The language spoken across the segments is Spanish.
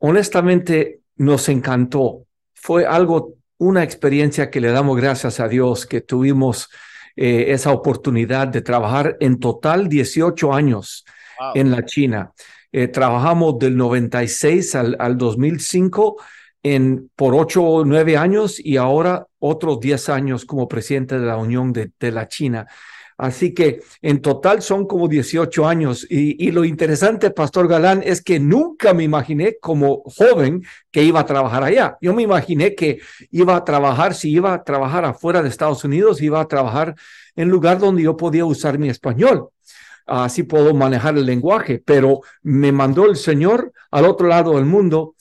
honestamente nos encantó. Fue algo, una experiencia que le damos gracias a Dios que tuvimos eh, esa oportunidad de trabajar en total 18 años en la China. Eh, trabajamos del 96 al, al 2005 en, por 8 o 9 años y ahora otros 10 años como presidente de la Unión de, de la China. Así que en total son como 18 años. Y, lo interesante, Pastor Galán, es que nunca me imaginé como joven que iba a trabajar allá. Yo me imaginé que iba a trabajar, si iba a trabajar afuera de Estados Unidos, iba a trabajar en lugar donde yo podía usar mi español. Así puedo manejar el lenguaje, pero me mandó el Señor al otro lado del mundo.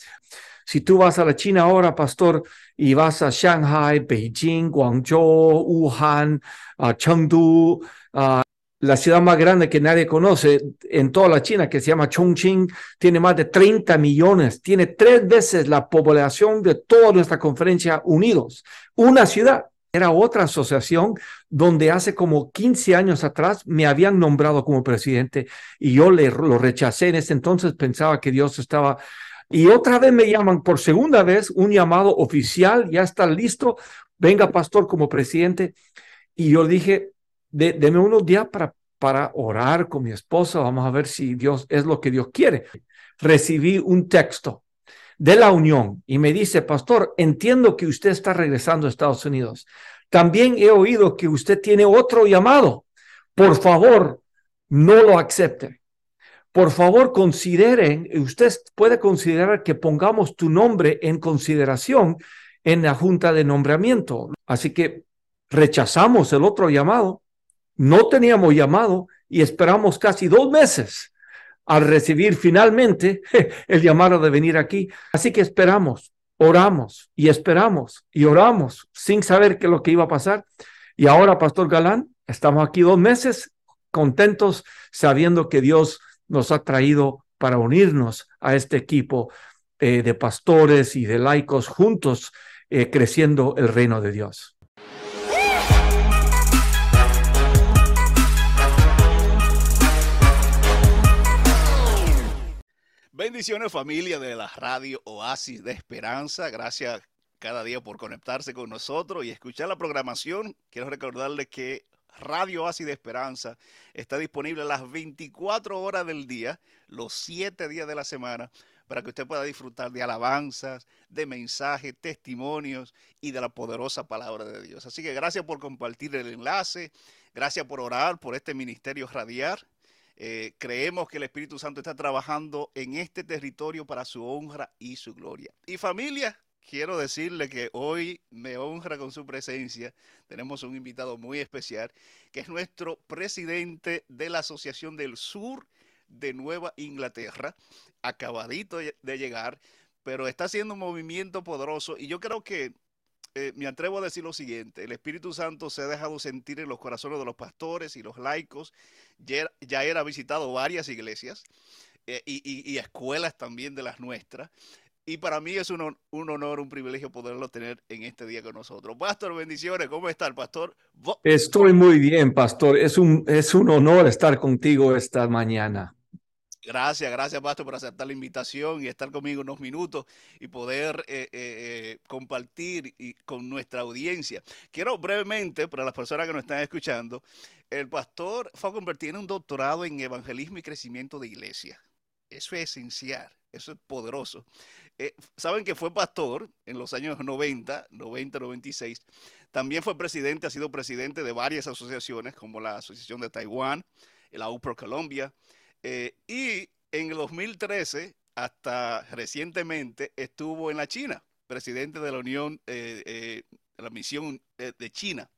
Si tú vas a la China ahora, pastor, y vas a Shanghai, Beijing, Guangzhou, Wuhan, a Chengdu, la ciudad más grande que nadie conoce en toda la China, que se llama Chongqing, tiene más de 30 millones, tiene tres veces la población de toda nuestra conferencia unidos. Una ciudad. Era otra asociación donde hace como 15 años atrás me habían nombrado como presidente y yo le, lo rechacé. En ese entonces pensaba que Dios estaba y otra vez me llaman por segunda vez, un llamado oficial, ya está listo, venga pastor como presidente. Y yo dije, deme unos días para, para orar con mi esposa, vamos a ver si Dios es lo que Dios quiere. Recibí un texto de la Unión y me dice, pastor, entiendo que usted está regresando a Estados Unidos. También he oído que usted tiene otro llamado. Por favor, no lo acepte por favor consideren, usted puede considerar que pongamos tu nombre en consideración en la junta de nombramiento. Así que rechazamos el otro llamado, no teníamos llamado y esperamos casi dos meses al recibir finalmente el llamado de venir aquí. Así que esperamos, oramos y esperamos y oramos sin saber qué es lo que iba a pasar. Y ahora, Pastor Galán, estamos aquí dos meses contentos sabiendo que Dios nos ha traído para unirnos a este equipo eh, de pastores y de laicos juntos eh, creciendo el reino de Dios. Bendiciones familia de la radio Oasis de Esperanza. Gracias cada día por conectarse con nosotros y escuchar la programación. Quiero recordarles que Radio Así de Esperanza está disponible las 24 horas del día, los 7 días de la semana, para que usted pueda disfrutar de alabanzas, de mensajes, testimonios y de la poderosa palabra de Dios. Así que gracias por compartir el enlace, gracias por orar por este ministerio radiar. Eh, creemos que el Espíritu Santo está trabajando en este territorio para su honra y su gloria. Y familia, quiero decirle que hoy me honra con su presencia. Tenemos un invitado muy especial, que es nuestro presidente de la Asociación del Sur de Nueva Inglaterra, acabadito de llegar, pero está haciendo un movimiento poderoso. Y yo creo que eh, me atrevo a decir lo siguiente, el Espíritu Santo se ha dejado sentir en los corazones de los pastores y los laicos, ya, era visitado varias iglesias eh, y, escuelas también de las nuestras, y para mí es un, un, honor, un privilegio poderlo tener en este día con nosotros. Pastor, bendiciones. ¿Cómo está el pastor? Estoy muy bien, pastor. Es un, es un honor estar contigo esta mañana. Gracias, gracias, Pastor, por aceptar la invitación y estar conmigo unos minutos y poder eh, eh, eh, compartir y, con nuestra audiencia. Quiero brevemente, para las personas que nos están escuchando, el pastor fue a convertir en un doctorado en evangelismo y crecimiento de iglesia. Eso es esencial, eso es poderoso. Eh, saben que fue pastor en los años 90, 90, 96. También fue presidente, ha sido presidente de varias asociaciones, como la Asociación de Taiwán, la UPRO Colombia. Eh, y en el 2013, hasta recientemente, estuvo en la China, presidente de la Unión, eh, la Misión de China.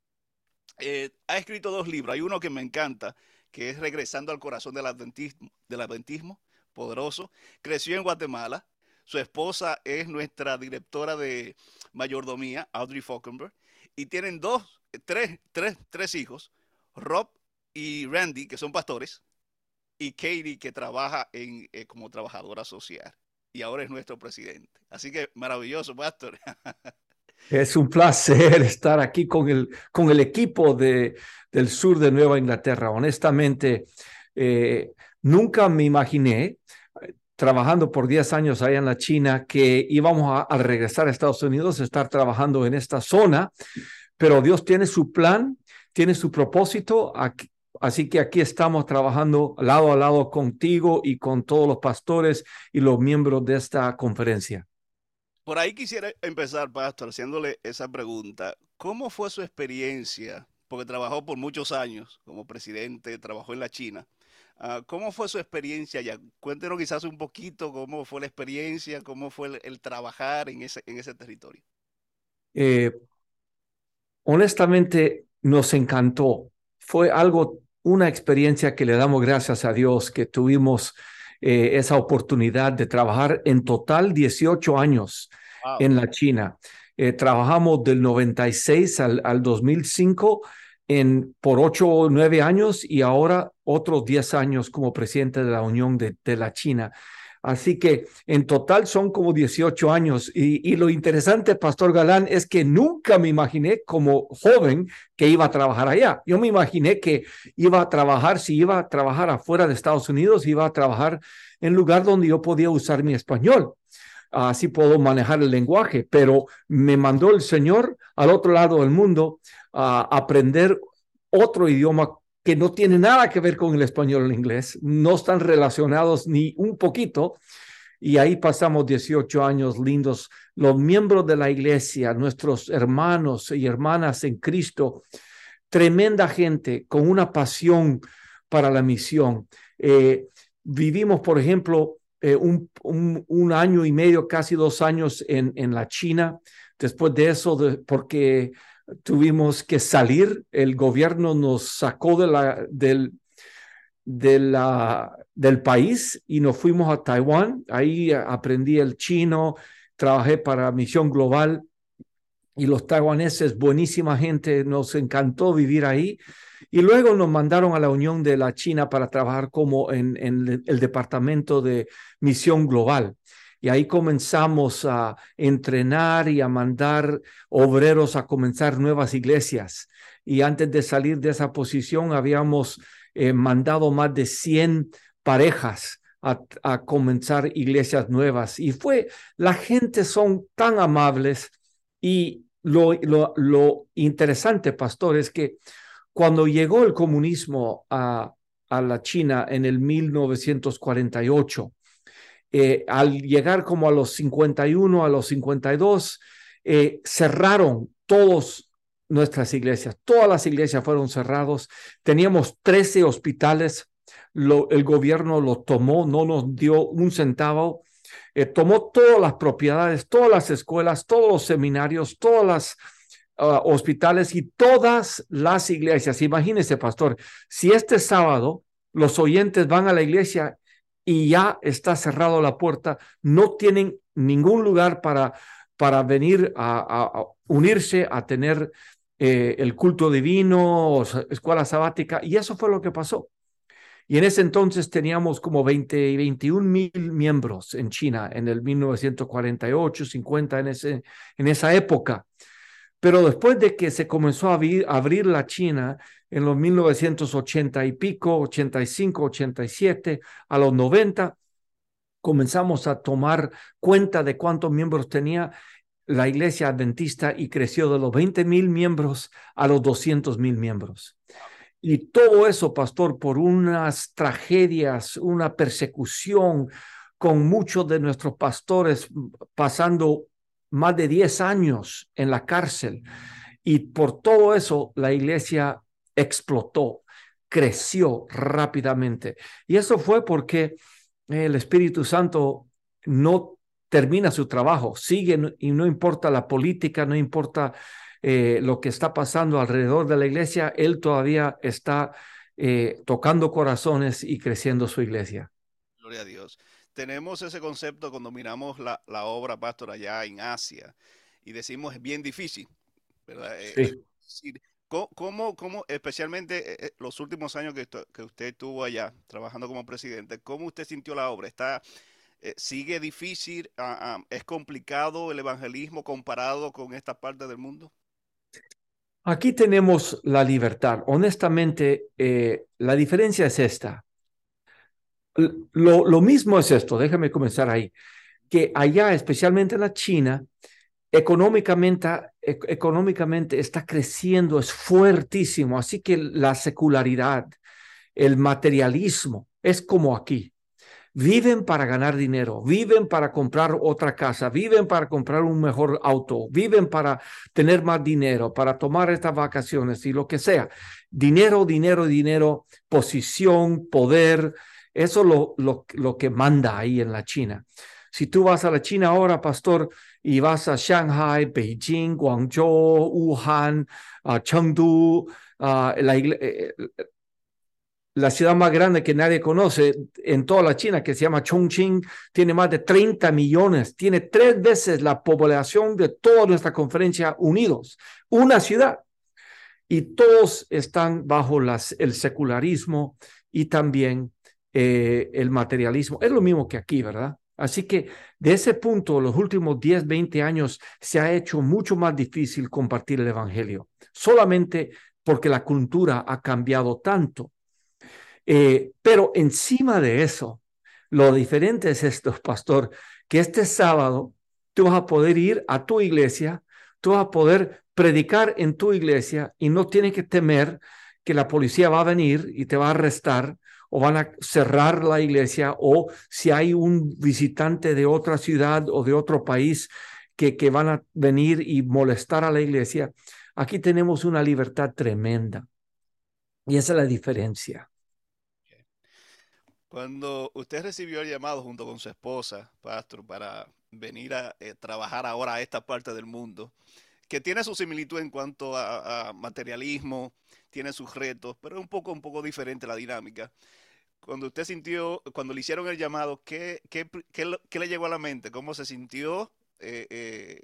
ha escrito dos libros. Hay uno que me encanta, que es Regresando al Corazón del Adventismo, del Adventismo poderoso. Creció en Guatemala su esposa es nuestra directora de mayordomía, Audrey Falkenberg, y tienen dos, tres, tres, tres hijos, Rob y Randy, que son pastores, y Katie, que trabaja eh, como trabajadora social. Y ahora es nuestro presidente. Así que maravilloso, pastor. Es un placer estar aquí con el, equipo de, del sur de Nueva Inglaterra. Honestamente, eh, nunca me imaginé trabajando por 10 años allá en la China, que íbamos a, regresar a Estados Unidos, estar trabajando en esta zona, pero Dios tiene su plan, tiene su propósito, así que aquí estamos trabajando lado a lado contigo y con todos los pastores y los miembros de esta conferencia. Por ahí quisiera empezar, Pastor, haciéndole esa pregunta. ¿Cómo fue su experiencia? Porque trabajó por muchos años como presidente, trabajó en la China. Ah, ¿Cómo fue su experiencia allá? Cuéntenos quizás un poquito cómo fue la experiencia, cómo fue el, trabajar en ese, en ese territorio. Eh, honestamente, nos encantó. Fue algo, una experiencia que le damos gracias a Dios que tuvimos eh, esa oportunidad de trabajar en total 18 años en la China. Eh, trabajamos del 96 al, al 2005 en, por 8 o 9 años y ahora otros 10 años como presidente de la Unión de, la China. Así que en total son como 18 años. Y, lo interesante, Pastor Galán, es que nunca me imaginé como joven que iba a trabajar allá. Yo me imaginé que iba a trabajar, si iba a trabajar afuera de Estados Unidos, iba a trabajar en lugar donde yo podía usar mi español. Así puedo manejar el lenguaje, pero me mandó el Señor al otro lado del mundo a aprender otro idioma que no tiene nada que ver con el español o el inglés, no están relacionados ni un poquito. Y ahí pasamos 18 años lindos. Los miembros de la iglesia, nuestros hermanos y hermanas en Cristo, tremenda gente con una pasión para la misión. Eh, vivimos, por ejemplo, eh, un, año y medio, casi dos años en, en la China. Después de eso, porque tuvimos que salir, el gobierno nos sacó de la, del, del país y nos fuimos a Taiwán. Ahí aprendí el chino, trabajé para Misión Global y los taiwaneses, buenísima gente, nos encantó vivir ahí. Y luego nos mandaron a la Unión de la China para trabajar como en el departamento de Misión Global. Y ahí comenzamos a entrenar y a mandar obreros a comenzar nuevas iglesias. Y antes de salir de esa posición, habíamos eh, mandado más de 100 parejas a, comenzar iglesias nuevas. Y fue, la gente son tan amables y lo, lo, lo interesante, pastor, es que cuando llegó el comunismo a, a la China en el 1948, eh, al llegar como a los 51, a los 52, eh, cerraron todos nuestras iglesias. Todas las iglesias fueron cerradas. Teníamos 13 hospitales. el gobierno lo tomó, no nos dio un centavo. Eh, tomó todas las propiedades, todas las escuelas, todos los seminarios, todas las ah, hospitales y todas las iglesias. Imagínese, pastor, si este sábado los oyentes van a la iglesia y ya está cerrado la puerta, no tienen ningún lugar para, para venir a, unirse, a tener eh, el culto divino, o escuela sabática, y eso fue lo que pasó. Y en ese entonces teníamos como 20 y 21 mil miembros en China en el 1948, 50, en, ese, en esa época. Pero después de que se comenzó a abrir, la China en los 1980 y pico, 85, 87, a los 90, comenzamos a tomar cuenta de cuántos miembros tenía la iglesia adventista y creció de los 20 mil miembros a los 200 mil miembros. Y todo eso, pastor, por unas tragedias, una persecución, con muchos de nuestros pastores pasando más de 10 años en la cárcel. Y por todo eso la iglesia explotó, creció rápidamente. Y eso fue porque el Espíritu Santo no termina su trabajo, sigue y no importa la política, no importa eh, lo que está pasando alrededor de la iglesia, Él todavía está eh, tocando corazones y creciendo su iglesia. Gloria a Dios tenemos ese concepto cuando miramos la, obra pastor allá en Asia y decimos es bien difícil, ¿verdad? Eh, sí. ¿Cómo, cómo, especialmente eh, eh, los últimos años que, que, usted estuvo allá trabajando como presidente, cómo usted sintió la obra? ¿Está, ¿Sigue difícil? Ah, ah, ¿Es complicado el evangelismo comparado con esta parte del mundo? Aquí tenemos la libertad. Honestamente, la diferencia es esta lo, lo mismo es esto, déjame comenzar ahí, que allá, especialmente en la China, económicamente, económicamente está creciendo, es fuertísimo, así que la secularidad, el materialismo, es como aquí. Viven para ganar dinero, viven para comprar otra casa, viven para comprar un mejor auto, viven para tener más dinero, para tomar estas vacaciones y lo que sea. Dinero, dinero, dinero, posición, poder, eso es lo, lo, lo que manda ahí en la China. Si tú vas a la China ahora, pastor, y vas a Shanghai, Beijing, Guangzhou, Wuhan, Chengdu, la, eh, la ciudad más grande que nadie conoce en toda la China, que se llama Chongqing, tiene más de 30 millones, tiene tres veces la población de toda nuestra conferencia unidos, una ciudad. Y todos están bajo el secularismo y también eh, el materialismo. Es lo mismo que aquí, ¿verdad? Así que de ese punto, los últimos 10, 20 años se ha hecho mucho más difícil compartir el Evangelio, solamente porque la cultura ha cambiado tanto. Eh, pero encima de eso, lo diferente es esto, pastor, que este sábado tú vas a poder ir a tu iglesia, tú vas a poder predicar en tu iglesia y no tienes que temer que la policía va a venir y te va a arrestar o van a cerrar la iglesia o si hay un visitante de otra ciudad o de otro país que, que van a venir y molestar a la iglesia. Aquí tenemos una libertad tremenda y esa es la diferencia. Cuando usted recibió el llamado junto con su esposa, pastor, para venir a eh, trabajar ahora a esta parte del mundo, que tiene su similitud en cuanto a, materialismo, tiene sus retos, pero es un poco, un poco diferente la dinámica. Cuando usted sintió, cuando le hicieron el llamado, ¿qué, qué, qué, le llegó a la mente? ¿Cómo se sintió? Eh, eh,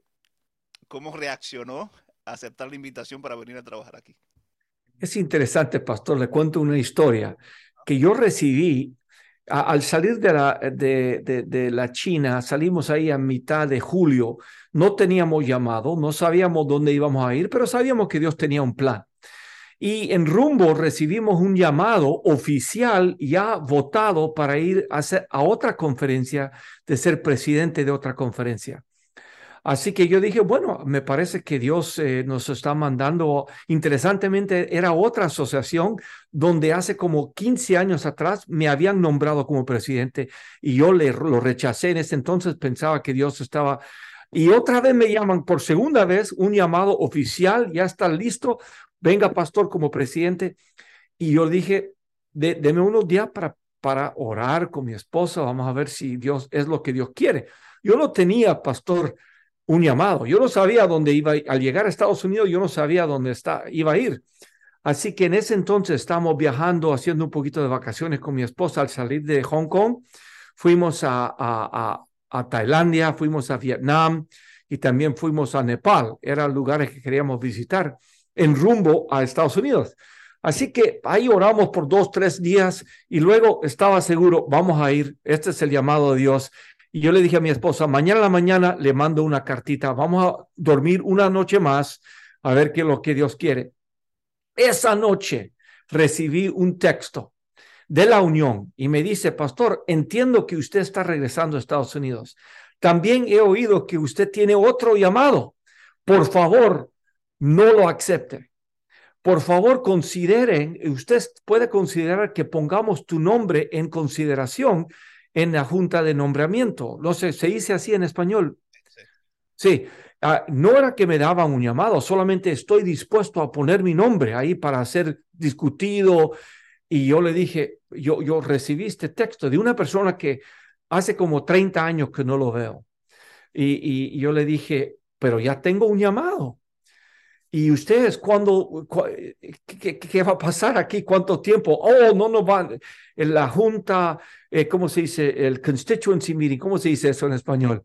¿Cómo reaccionó a aceptar la invitación para venir a trabajar aquí? Es interesante, pastor. Le cuento una historia que yo recibí al salir de la, de, de, la China, salimos ahí a mitad de julio, no teníamos llamado, no sabíamos dónde íbamos a ir, pero sabíamos que Dios tenía un plan. Y en rumbo recibimos un llamado oficial ya votado para ir a, hacer, a otra conferencia, de ser presidente de otra conferencia. Así que yo dije, bueno, me parece que Dios eh, nos está mandando. Interesantemente, era otra asociación donde hace como 15 años atrás me habían nombrado como presidente y yo le, lo rechacé. En ese entonces pensaba que Dios estaba... Y otra vez me llaman por segunda vez, un llamado oficial, ya está listo, venga pastor como presidente. Y yo dije, deme unos días para, para orar con mi esposa, vamos a ver si Dios es lo que Dios quiere. Yo no tenía, pastor, un llamado. Yo no sabía dónde iba, al llegar a Estados Unidos, yo no sabía dónde está, iba a ir. Así que en ese entonces estábamos viajando, haciendo un poquito de vacaciones con mi esposa al salir de Hong Kong. Fuimos a, a, a, Tailandia, fuimos a Vietnam y también fuimos a Nepal. Eran lugares que queríamos visitar en rumbo a Estados Unidos. Así que ahí oramos por dos, tres días y luego estaba seguro, vamos a ir, este es el llamado de Dios y yo le dije a mi esposa, mañana a la mañana le mando una cartita, vamos a dormir una noche más a ver qué es lo que Dios quiere. Esa noche recibí un texto de la Unión y me dice, pastor, entiendo que usted está regresando a Estados Unidos. También he oído que usted tiene otro llamado. Por favor, no lo acepte. Por favor, consideren, usted puede considerar que pongamos tu nombre en consideración en la junta de nombramiento. No sé, se dice así en español. Sí, ah, no era que me daban un llamado, solamente estoy dispuesto a poner mi nombre ahí para ser discutido. Y yo le dije, yo, yo recibí este texto de una persona que hace como 30 años que no lo veo. Y, y yo le dije, pero ya tengo un llamado. ¿Y ustedes cuándo, qué, va a pasar aquí? ¿Cuánto tiempo? Oh, no nos van, la junta, eh, ¿cómo se dice? El constituency meeting, ¿cómo se dice eso en español?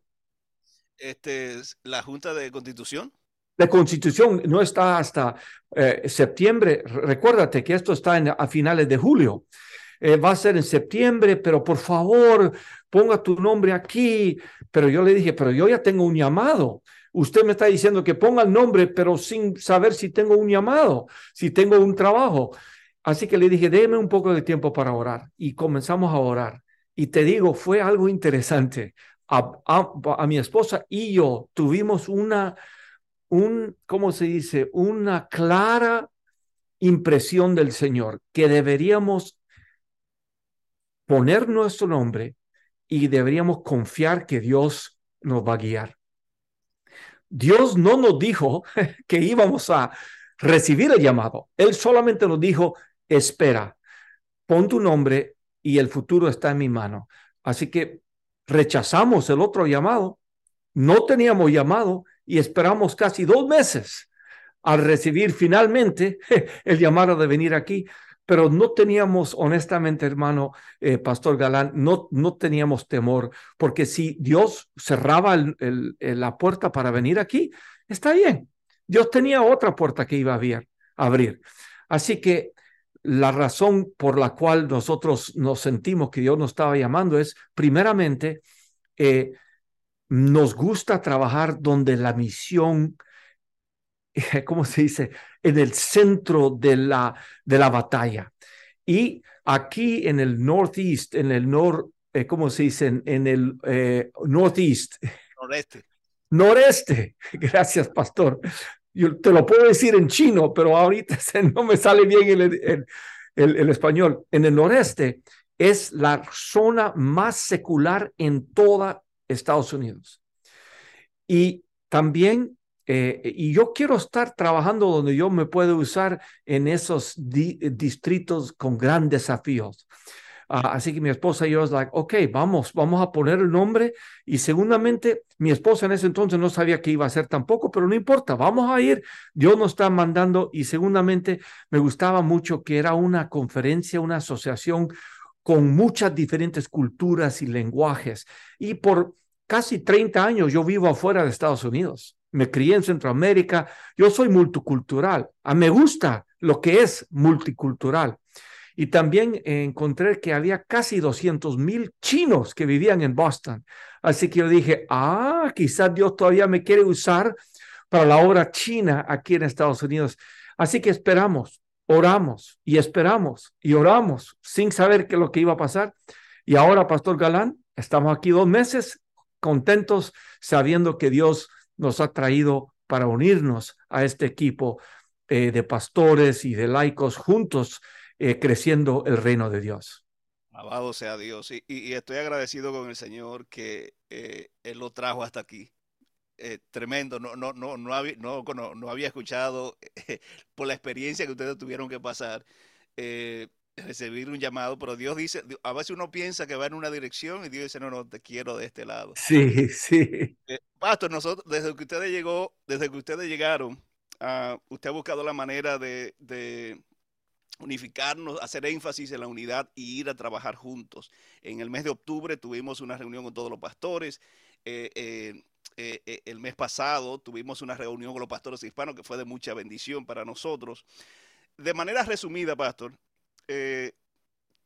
Este, la junta de constitución. La constitución no está hasta eh, septiembre. Recuérdate que esto está en, a finales de julio. Eh, va a ser en septiembre, pero por favor, ponga tu nombre aquí. Pero yo le dije, pero yo ya tengo un llamado. Usted me está diciendo que ponga el nombre, pero sin saber si tengo un llamado, si tengo un trabajo. Así que le dije, déme un poco de tiempo para orar. Y comenzamos a orar. Y te digo, fue algo interesante. A, mi esposa y yo tuvimos una, un, ¿cómo se dice? Una clara impresión del Señor que deberíamos poner nuestro nombre y deberíamos confiar que Dios nos va a guiar. Dios no nos dijo que íbamos a recibir el llamado. Él solamente nos dijo, espera, pon tu nombre y el futuro está en mi mano. Así que rechazamos el otro llamado, no teníamos llamado y esperamos casi dos meses al recibir finalmente el llamado de venir aquí, pero no teníamos, honestamente, hermano eh, Pastor Galán, no, no teníamos temor, porque si Dios cerraba la puerta para venir aquí, está bien. Dios tenía otra puerta que iba a abrir. Así que la razón por la cual nosotros nos sentimos que Dios nos estaba llamando es, primeramente, eh, nos gusta trabajar donde la misión, ¿cómo se dice? En el centro de la, de la batalla. Y aquí en el northeast, en el nor, eh, ¿cómo se dice? En, el eh, northeast. Noreste. Noreste. Gracias, pastor yo te lo puedo decir en chino, pero ahorita no me sale bien el, el, español. En el noreste es la zona más secular en toda Estados Unidos. Y también, eh, y yo quiero estar trabajando donde yo me puedo usar en esos distritos con grandes desafíos. Ah, así que mi esposa y yo es like, ok, vamos, vamos a poner el nombre. Y segundamente, mi esposa en ese entonces no sabía qué iba a hacer tampoco, pero no importa, vamos a ir. Dios nos está mandando. Y segundamente, me gustaba mucho que era una conferencia, una asociación con muchas diferentes culturas y lenguajes. Y por casi 30 años yo vivo afuera de Estados Unidos. Me crié en Centroamérica. Yo soy multicultural. A ah, me gusta lo que es multicultural. Y también encontré que había casi 200 mil chinos que vivían en Boston. Así que yo dije, ah, quizás Dios todavía me quiere usar para la obra china aquí en Estados Unidos. Así que esperamos, oramos y esperamos y oramos sin saber qué es lo que iba a pasar. Y ahora, Pastor Galán, estamos aquí dos meses contentos sabiendo que Dios nos ha traído para unirnos a este equipo eh, de pastores y de laicos juntos eh, creciendo el reino de Dios. Alabado sea Dios. Y, estoy agradecido con el Señor que eh, Él lo trajo hasta aquí. Tremendo. No, no, no, no, había, no, no, había escuchado por la experiencia que ustedes tuvieron que pasar. Recibir un llamado, pero Dios dice, a veces uno piensa que va en una dirección y Dios dice, no, no, te quiero de este lado. Sí, sí. pastor, nosotros, desde que ustedes llegó, desde que ustedes llegaron, uh, usted ha buscado la manera de, unificarnos, hacer énfasis en la unidad y ir a trabajar juntos. En el mes de octubre tuvimos una reunión con todos los pastores. Eh, eh, eh, el mes pasado tuvimos una reunión con los pastores hispanos que fue de mucha bendición para nosotros. De manera resumida, pastor,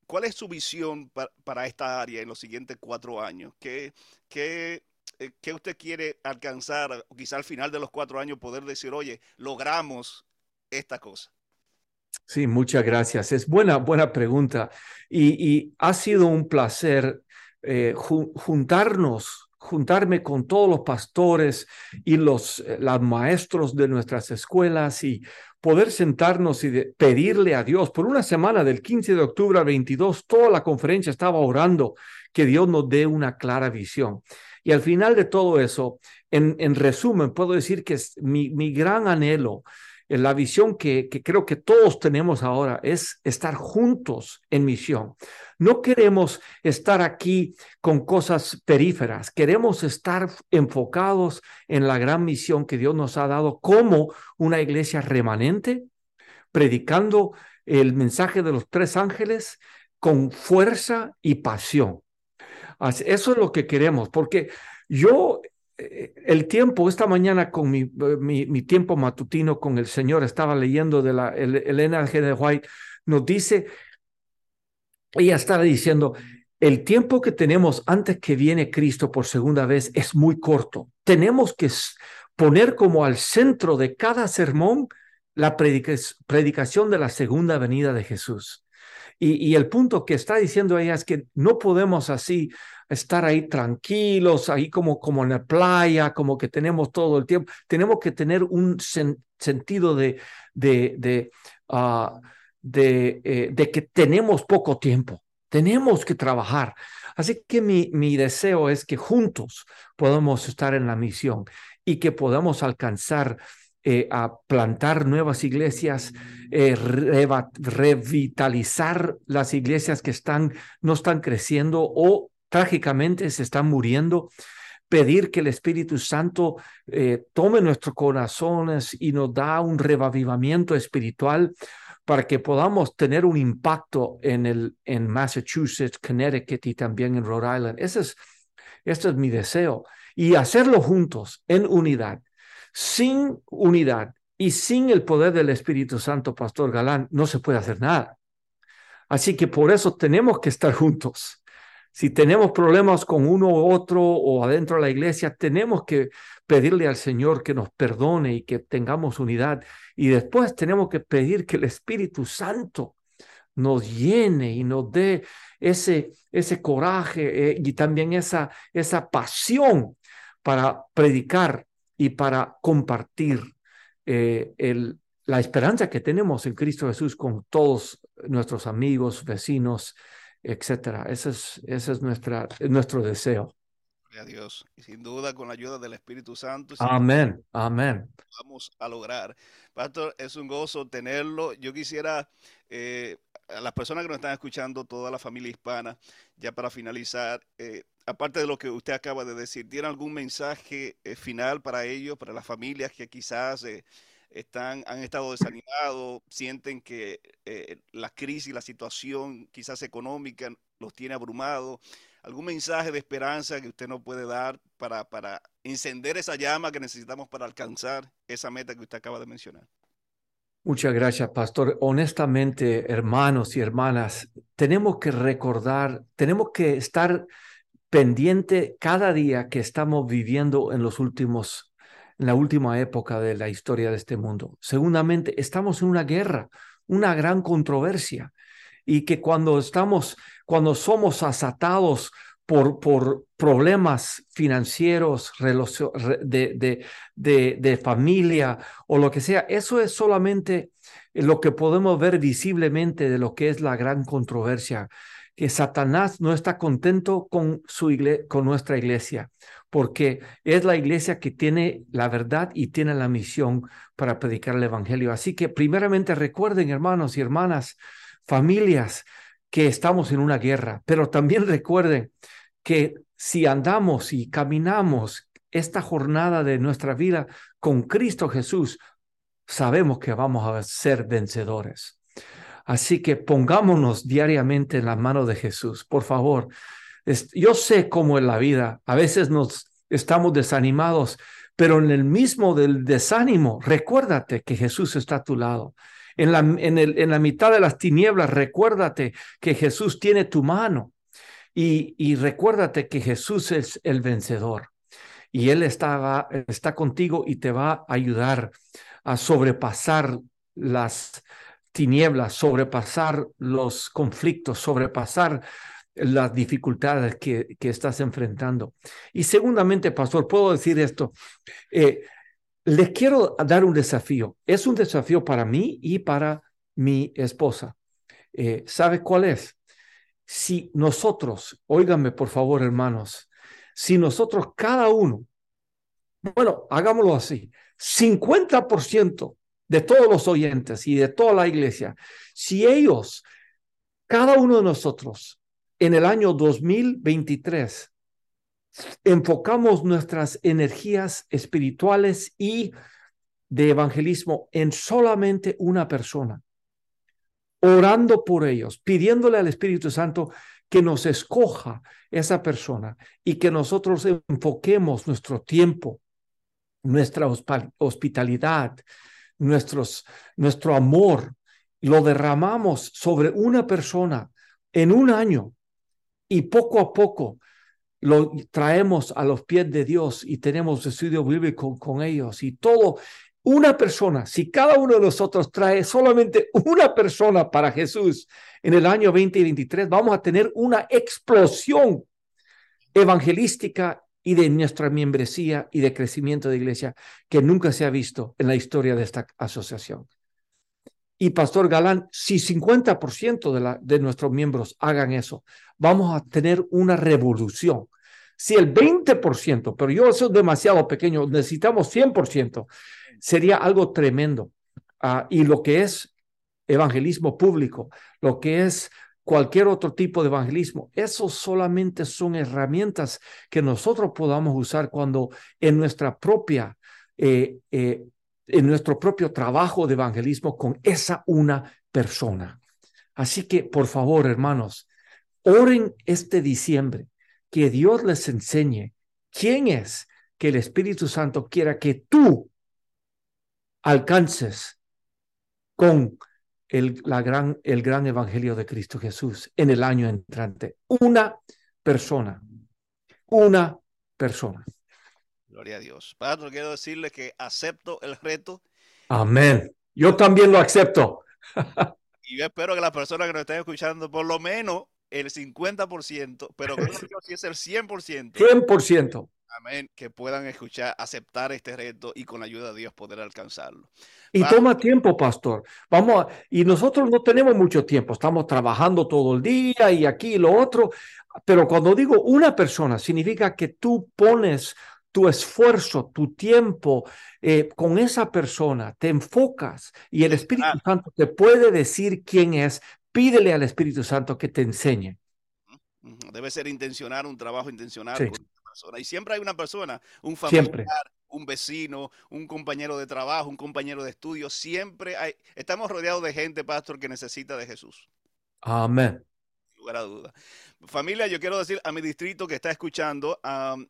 ¿cuál es su visión para, esta área en los siguientes cuatro años? ¿Qué, qué, qué usted quiere alcanzar? Quizá al final de los cuatro años poder decir, oye, logramos esta cosa. Sí, muchas gracias. Es buena, buena pregunta. Y, ha sido un placer eh, juntarnos, juntarme con todos los pastores y los, eh, los maestros de nuestras escuelas y poder sentarnos y pedirle a Dios. Por una semana, del 15 de octubre al 22, toda la conferencia estaba orando que Dios nos dé una clara visión. Y al final de todo eso, en, en resumen, puedo decir que mi gran anhelo la visión que, creo que todos tenemos ahora es estar juntos en misión. No queremos estar aquí con cosas períferas, queremos estar enfocados en la gran misión que Dios nos ha dado como una iglesia remanente, predicando el mensaje de los tres ángeles con fuerza y pasión. Eso es lo que queremos, porque yo eh, el tiempo, esta mañana con mi, mi, tiempo matutino con el Señor, estaba leyendo de la Elena G. de White, nos dice, ella estaba diciendo, el tiempo que tenemos antes que viene Cristo por segunda vez es muy corto. Tenemos que poner como al centro de cada sermón la predicación de la segunda venida de Jesús. Y, el punto que está diciendo ella es que no podemos así estar ahí tranquilos, ahí como, como en la playa, como que tenemos todo el tiempo. Tenemos que tener un sentido de, de, de, ah, eh, de, que tenemos poco tiempo, tenemos que trabajar. Así que mi, mi deseo es que juntos podamos estar en la misión y que podamos alcanzar eh, a plantar nuevas iglesias, eh, revitalizar las iglesias que están, no están creciendo o trágicamente se están muriendo, pedir que el Espíritu Santo eh, tome nuestros corazones y nos da un revivimiento espiritual para que podamos tener un impacto en, el, en Massachusetts, Connecticut y también en Rhode Island. Ese es, este es mi deseo. Y hacerlo juntos, en unidad. Sin unidad y sin el poder del Espíritu Santo, Pastor Galán, no se puede hacer nada. Así que por eso tenemos que estar juntos. Si tenemos problemas con uno u otro o adentro de la iglesia, tenemos que pedirle al Señor que nos perdone y que tengamos unidad. Y después tenemos que pedir que el Espíritu Santo nos llene y nos dé ese, ese coraje eh, y también esa, esa pasión para predicar y para compartir eh, la esperanza que tenemos en Cristo Jesús con todos nuestros amigos, vecinos, etcétera. Ese es, ese es nuestra, nuestro deseo. A Dios. Y sin duda, con la ayuda del Espíritu Santo. Amén, amén. Vamos a lograr. Pastor, es un gozo tenerlo. Yo quisiera, eh, a las personas que nos están escuchando, toda la familia hispana, ya para finalizar, eh, aparte de lo que usted acaba de decir, ¿tiene algún mensaje eh, final para ellos, para las familias que quizás están, han estado desanimados, sienten que eh, la crisis, la situación quizás económica los tiene abrumados? ¿Algún mensaje de esperanza que usted nos puede dar para, para encender esa llama que necesitamos para alcanzar esa meta que usted acaba de mencionar? Muchas gracias, pastor. Honestamente, hermanos y hermanas, tenemos que recordar, tenemos que estar pendiente cada día que estamos viviendo en los últimos, en la última época de la historia de este mundo. Segundamente, estamos en una guerra, una gran controversia, y que cuando estamos, cuando somos asatados por, por problemas financieros, de, de, de, de familia o lo que sea, eso es solamente lo que podemos ver visiblemente de lo que es la gran controversia que Satanás no está contento con, su con nuestra iglesia, porque es la iglesia que tiene la verdad y tiene la misión para predicar el Evangelio. Así que primeramente recuerden, hermanos y hermanas, familias, que estamos en una guerra, pero también recuerden que si andamos y caminamos esta jornada de nuestra vida con Cristo Jesús, sabemos que vamos a ser vencedores. Así que pongámonos diariamente en la mano de Jesús, por favor. Yo sé cómo en la vida a veces nos estamos desanimados, pero en el mismo del desánimo, recuérdate que Jesús está a tu lado. En la, en, el, en la mitad de las tinieblas, recuérdate que Jesús tiene tu mano. Y, y recuérdate que Jesús es el vencedor. Y Él está, está contigo y te va a ayudar a sobrepasar las, tinieblas, sobrepasar los conflictos, sobrepasar las dificultades que, que estás enfrentando. Y segundamente, pastor, puedo decir esto. Eh, les quiero dar un desafío. Es un desafío para mí y para mi esposa. Eh, ¿Sabe cuál es? Si nosotros, óiganme por favor, hermanos, si nosotros cada uno, bueno, hagámoslo así, 50% de todos los oyentes y de toda la iglesia, si ellos, cada uno de nosotros, en el año 2023, enfocamos nuestras energías espirituales y de evangelismo en solamente una persona, orando por ellos, pidiéndole al Espíritu Santo que nos escoja esa persona y que nosotros enfoquemos nuestro tiempo, nuestra hospitalidad, nuestros, nuestro amor, lo derramamos sobre una persona en un año y poco a poco lo traemos a los pies de Dios y tenemos estudio bíblico con ellos y todo una persona, si cada uno de nosotros trae solamente una persona para Jesús en el año 2023, vamos a tener una explosión evangelística y de nuestra membresía y de crecimiento de iglesia que nunca se ha visto en la historia de esta asociación. Y Pastor Galán, si 50% de, la, de nuestros miembros hagan eso, vamos a tener una revolución. Si el 20%, pero yo es demasiado pequeño, necesitamos 100%, sería algo tremendo. Ah, y lo que es evangelismo público, lo que es cualquier otro tipo de evangelismo, eso solamente son herramientas que nosotros podamos usar cuando en nuestra propia, eh, eh, en nuestro propio trabajo de evangelismo con esa una persona. Así que, por favor, hermanos, oren este diciembre, que Dios les enseñe quién es que el Espíritu Santo quiera que tú alcances con el, la gran, el gran evangelio de Cristo Jesús en el año entrante. Una persona, una persona. Gloria a Dios. Padre, quiero decirle que acepto el reto. Amén. Yo también lo acepto. y yo espero que las personas que nos estén escuchando, por lo menos el 50%, pero creo que si es el 100%. 100%. Amén. Que puedan escuchar, aceptar este reto y con la ayuda de Dios poder alcanzarlo. Y toma tiempo, pastor. Vamos, y nosotros no tenemos mucho tiempo, estamos trabajando todo el día y aquí y lo otro, pero cuando digo una persona, significa que tú pones tu esfuerzo, tu tiempo eh, con esa persona, te enfocas y el Espíritu Santo te puede decir quién es, pídele al Espíritu Santo que te enseñe. Debe ser intencional, un trabajo intencional y siempre hay una persona, un familiar, un vecino, un compañero de trabajo, un compañero de estudio. Siempre hay, estamos rodeados de gente, pastor, que necesita de Jesús. Amén. Sin lugar a duda. Familia, yo quiero decir a mi distrito que está escuchando,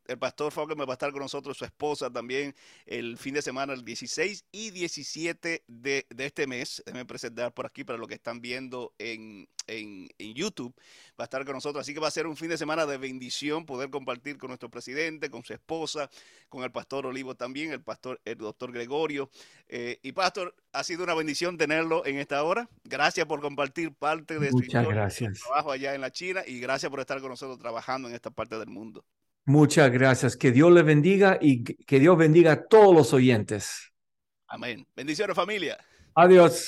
el pastor me va a estar con nosotros, su esposa también, el fin de semana, el 16 y 17 de, de este mes. Déjenme presentar por aquí para los que están viendo en, en, en, YouTube. Va a estar con nosotros. Así que va a ser un fin de semana de bendición poder compartir con nuestro presidente, con su esposa, con el pastor Olivo también, el pastor, el doctor Gregorio. Eh, y pastor, ha sido una bendición tenerlo en esta hora. Gracias por compartir parte de Muchas su gracias. trabajo allá en la China y gracias por estar con nosotros trabajando en esta parte del mundo. Muchas gracias. Que Dios le bendiga y que Dios bendiga a todos los oyentes. Amén. Bendiciones familia. Adiós.